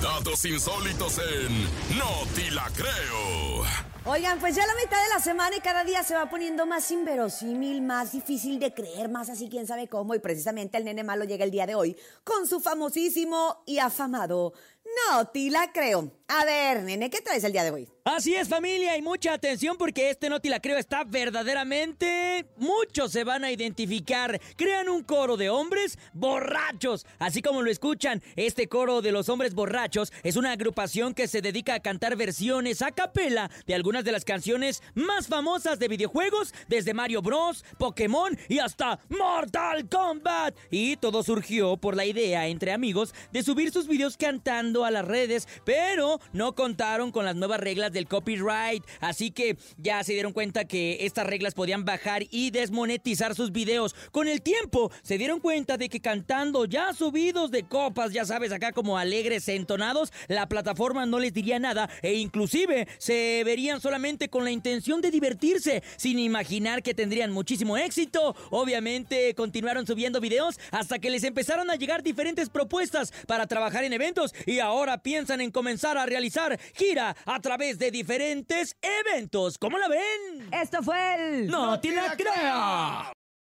Datos insólitos en No Ti La Creo. Oigan, pues ya la mitad de la semana y cada día se va poniendo más inverosímil, más difícil de creer, más así quién sabe cómo. Y precisamente el nene malo llega el día de hoy con su famosísimo y afamado No Ti La Creo. A ver, nene, ¿qué traes el día de hoy? Así es familia y mucha atención porque este no te la creo está verdaderamente... Muchos se van a identificar. Crean un coro de hombres borrachos. Así como lo escuchan, este coro de los hombres borrachos es una agrupación que se dedica a cantar versiones a capela de algunas de las canciones más famosas de videojuegos, desde Mario Bros, Pokémon y hasta Mortal Kombat. Y todo surgió por la idea entre amigos de subir sus videos cantando a las redes, pero no contaron con las nuevas reglas del copyright, así que ya se dieron cuenta que estas reglas podían bajar y desmonetizar sus videos. Con el tiempo se dieron cuenta de que cantando ya subidos de copas, ya sabes, acá como alegres entonados, la plataforma no les diría nada e inclusive se verían solamente con la intención de divertirse, sin imaginar que tendrían muchísimo éxito. Obviamente continuaron subiendo videos hasta que les empezaron a llegar diferentes propuestas para trabajar en eventos y ahora piensan en comenzar a realizar gira a través de diferentes eventos. ¿Cómo la ven? Esto fue el... ¡No te la creas!